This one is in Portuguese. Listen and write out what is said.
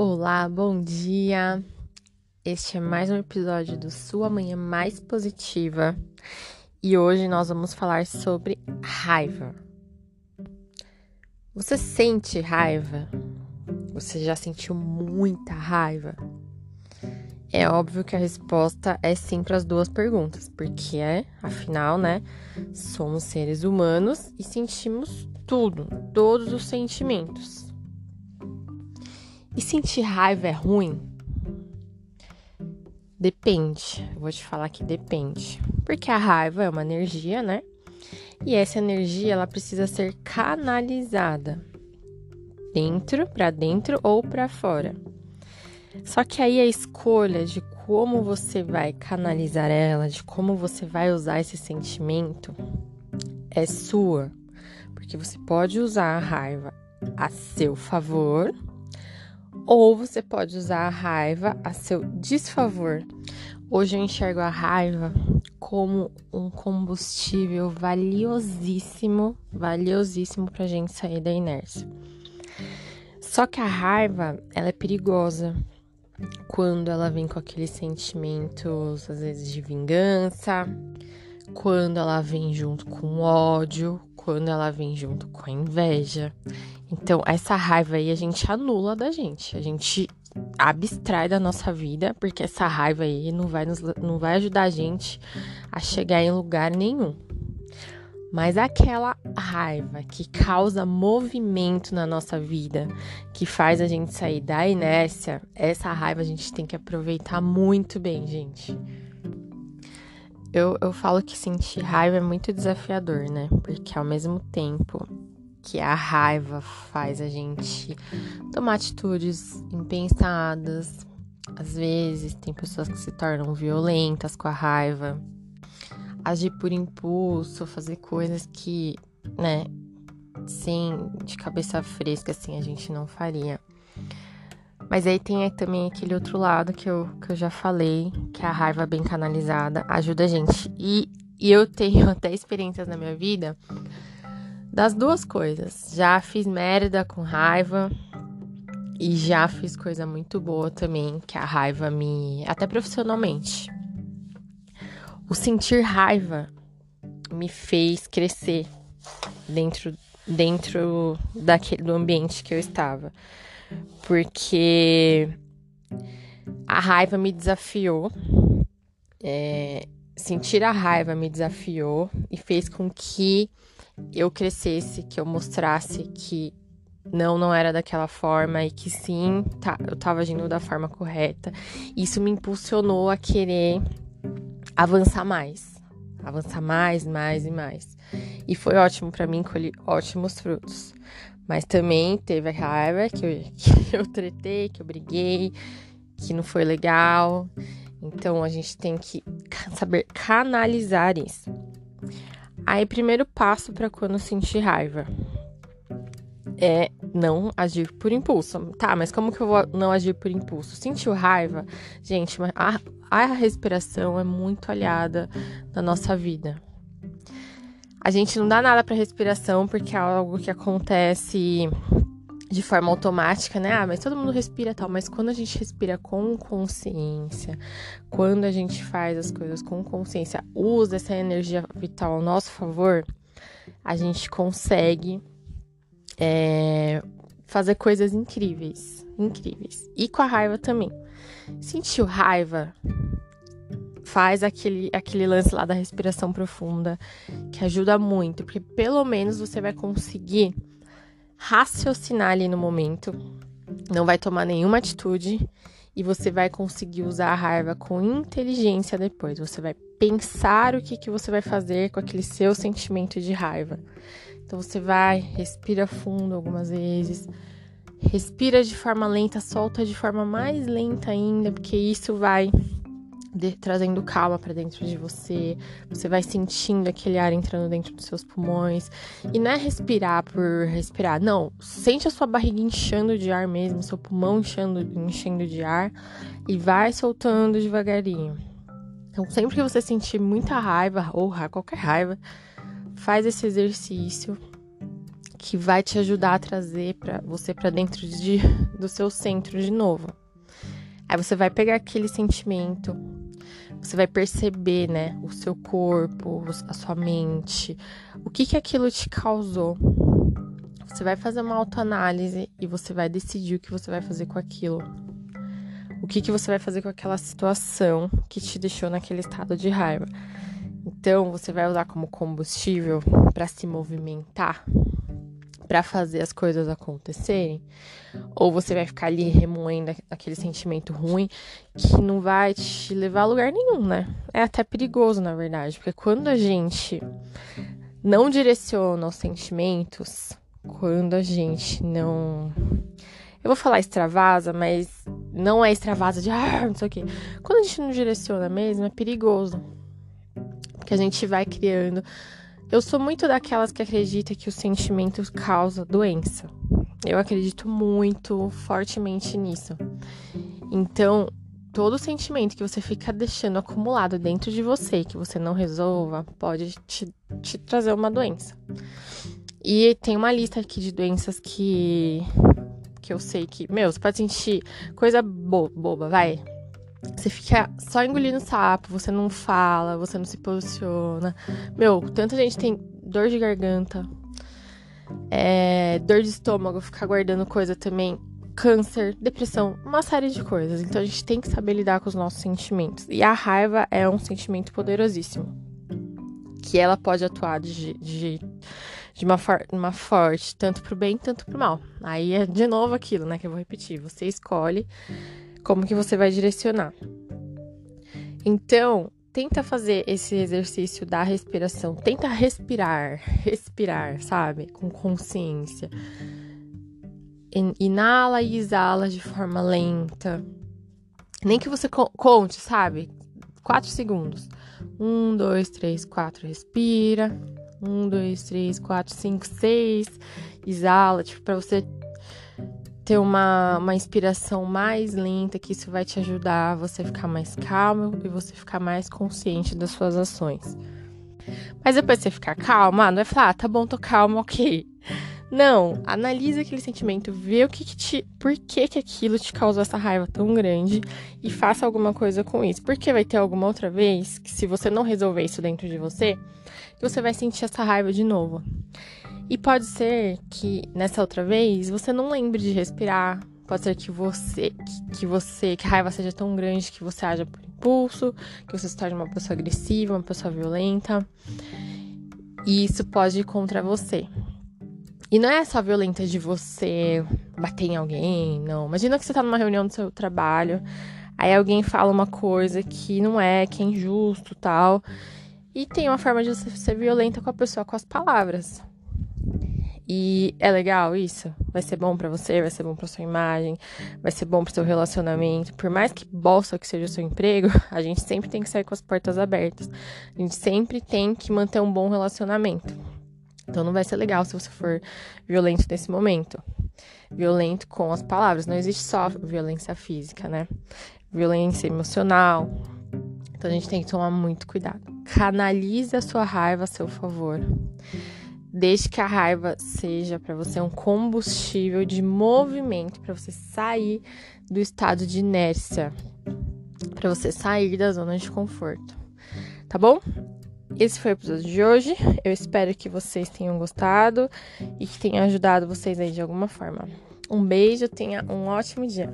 Olá, bom dia! Este é mais um episódio do Sua Manhã Mais Positiva e hoje nós vamos falar sobre raiva. Você sente raiva? Você já sentiu muita raiva? É óbvio que a resposta é sim para as duas perguntas, porque é, afinal, né, somos seres humanos e sentimos tudo, todos os sentimentos. E sentir raiva é ruim? Depende. Vou te falar que depende. Porque a raiva é uma energia, né? E essa energia ela precisa ser canalizada dentro, para dentro ou para fora. Só que aí a escolha de como você vai canalizar ela, de como você vai usar esse sentimento é sua. Porque você pode usar a raiva a seu favor ou você pode usar a raiva a seu desfavor. Hoje eu enxergo a raiva como um combustível valiosíssimo, valiosíssimo pra gente sair da inércia. Só que a raiva, ela é perigosa quando ela vem com aqueles sentimentos, às vezes, de vingança, quando ela vem junto com ódio, quando ela vem junto com a inveja. Então, essa raiva aí a gente anula da gente, a gente abstrai da nossa vida, porque essa raiva aí não vai, nos, não vai ajudar a gente a chegar em lugar nenhum. Mas aquela raiva que causa movimento na nossa vida, que faz a gente sair da inércia, essa raiva a gente tem que aproveitar muito bem, gente. Eu, eu falo que sentir raiva é muito desafiador, né? Porque ao mesmo tempo que a raiva faz a gente tomar atitudes impensadas. Às vezes tem pessoas que se tornam violentas com a raiva, agir por impulso, fazer coisas que, né, sem de cabeça fresca assim a gente não faria. Mas aí tem também aquele outro lado que eu, que eu já falei, que a raiva bem canalizada ajuda a gente. E, e eu tenho até experiências na minha vida das duas coisas. Já fiz merda com raiva e já fiz coisa muito boa também, que a raiva me. até profissionalmente. O sentir raiva me fez crescer dentro, dentro daquele, do ambiente que eu estava. Porque a raiva me desafiou. É, sentir a raiva me desafiou e fez com que eu crescesse, que eu mostrasse que não, não era daquela forma e que sim, tá, eu tava agindo da forma correta. Isso me impulsionou a querer avançar mais, avançar mais, mais e mais. E foi ótimo para mim, colhi ótimos frutos. Mas também teve a raiva que eu, que eu tretei, que eu briguei, que não foi legal. Então a gente tem que saber canalizar isso. Aí, primeiro passo para quando sentir raiva é não agir por impulso. Tá, mas como que eu vou não agir por impulso? Sentiu raiva? Gente, a, a respiração é muito aliada na nossa vida. A gente não dá nada para respiração porque é algo que acontece de forma automática, né? Ah, mas todo mundo respira tal. Mas quando a gente respira com consciência, quando a gente faz as coisas com consciência, usa essa energia vital ao nosso favor, a gente consegue é, fazer coisas incríveis. Incríveis. E com a raiva também. Sentiu raiva? Faz aquele, aquele lance lá da respiração profunda, que ajuda muito, porque pelo menos você vai conseguir raciocinar ali no momento, não vai tomar nenhuma atitude e você vai conseguir usar a raiva com inteligência depois. Você vai pensar o que, que você vai fazer com aquele seu sentimento de raiva. Então você vai, respira fundo algumas vezes, respira de forma lenta, solta de forma mais lenta ainda, porque isso vai de, trazendo calma para dentro de você. Você vai sentindo aquele ar entrando dentro dos seus pulmões. E não é respirar por respirar, não. Sente a sua barriga inchando de ar mesmo, seu pulmão inchando, enchendo de ar e vai soltando devagarinho. Então, sempre que você sentir muita raiva ou qualquer raiva, faz esse exercício que vai te ajudar a trazer para você para dentro de, do seu centro de novo. Aí você vai pegar aquele sentimento, você vai perceber, né, o seu corpo, a sua mente, o que que aquilo te causou. Você vai fazer uma autoanálise e você vai decidir o que você vai fazer com aquilo. O que que você vai fazer com aquela situação que te deixou naquele estado de raiva. Então, você vai usar como combustível para se movimentar, para fazer as coisas acontecerem, ou você vai ficar ali remoendo aquele sentimento ruim que não vai te levar a lugar nenhum, né? É até perigoso, na verdade, porque quando a gente não direciona os sentimentos, quando a gente não. Eu vou falar extravasa, mas não é extravasa de ah, não sei o quê. Quando a gente não direciona mesmo, é perigoso. Porque a gente vai criando eu sou muito daquelas que acredita que o sentimento causa doença. Eu acredito muito fortemente nisso. Então, todo sentimento que você fica deixando acumulado dentro de você, que você não resolva, pode te, te trazer uma doença. E tem uma lista aqui de doenças que que eu sei que, meu, você pode sentir coisa bo boba, vai. Você fica só engolindo sapo, você não fala, você não se posiciona. Meu, tanta gente tem dor de garganta, é, dor de estômago, ficar guardando coisa também, câncer, depressão, uma série de coisas. Então a gente tem que saber lidar com os nossos sentimentos. E a raiva é um sentimento poderosíssimo. Que ela pode atuar de, de, de uma, for uma forte, tanto pro bem, tanto pro mal. Aí é de novo aquilo, né, que eu vou repetir. Você escolhe como que você vai direcionar. Então, tenta fazer esse exercício da respiração, tenta respirar, respirar, sabe? Com consciência. Inala e exala de forma lenta. Nem que você conte, sabe? Quatro segundos. Um, dois, três, quatro, respira. Um, dois, três, quatro, cinco, seis. Exala, tipo, pra você ter uma, uma inspiração mais lenta, que isso vai te ajudar a você ficar mais calmo e você ficar mais consciente das suas ações. Mas depois você ficar calma, não vai falar, ah, tá bom, tô calma, ok. Não, analise aquele sentimento, vê o que, que te. Por que, que aquilo te causou essa raiva tão grande e faça alguma coisa com isso. Porque vai ter alguma outra vez que, se você não resolver isso dentro de você, você vai sentir essa raiva de novo. E pode ser que nessa outra vez você não lembre de respirar. Pode ser que você, que, que você, que a raiva seja tão grande que você haja por impulso, que você se torne uma pessoa agressiva, uma pessoa violenta. E isso pode ir contra você. E não é só violenta de você bater em alguém, não. Imagina que você tá numa reunião do seu trabalho, aí alguém fala uma coisa que não é, que é injusto tal. E tem uma forma de você ser violenta com a pessoa com as palavras. E é legal isso? Vai ser bom para você, vai ser bom para sua imagem, vai ser bom para seu relacionamento. Por mais que bolsa que seja o seu emprego, a gente sempre tem que sair com as portas abertas. A gente sempre tem que manter um bom relacionamento. Então não vai ser legal se você for violento nesse momento. Violento com as palavras, não existe só violência física, né? Violência emocional. Então a gente tem que tomar muito cuidado. Canalize a sua raiva a seu favor. Desde que a raiva seja para você um combustível de movimento para você sair do estado de inércia, para você sair da zona de conforto. Tá bom? Esse foi o episódio de hoje. Eu espero que vocês tenham gostado e que tenha ajudado vocês aí de alguma forma. Um beijo, tenha um ótimo dia.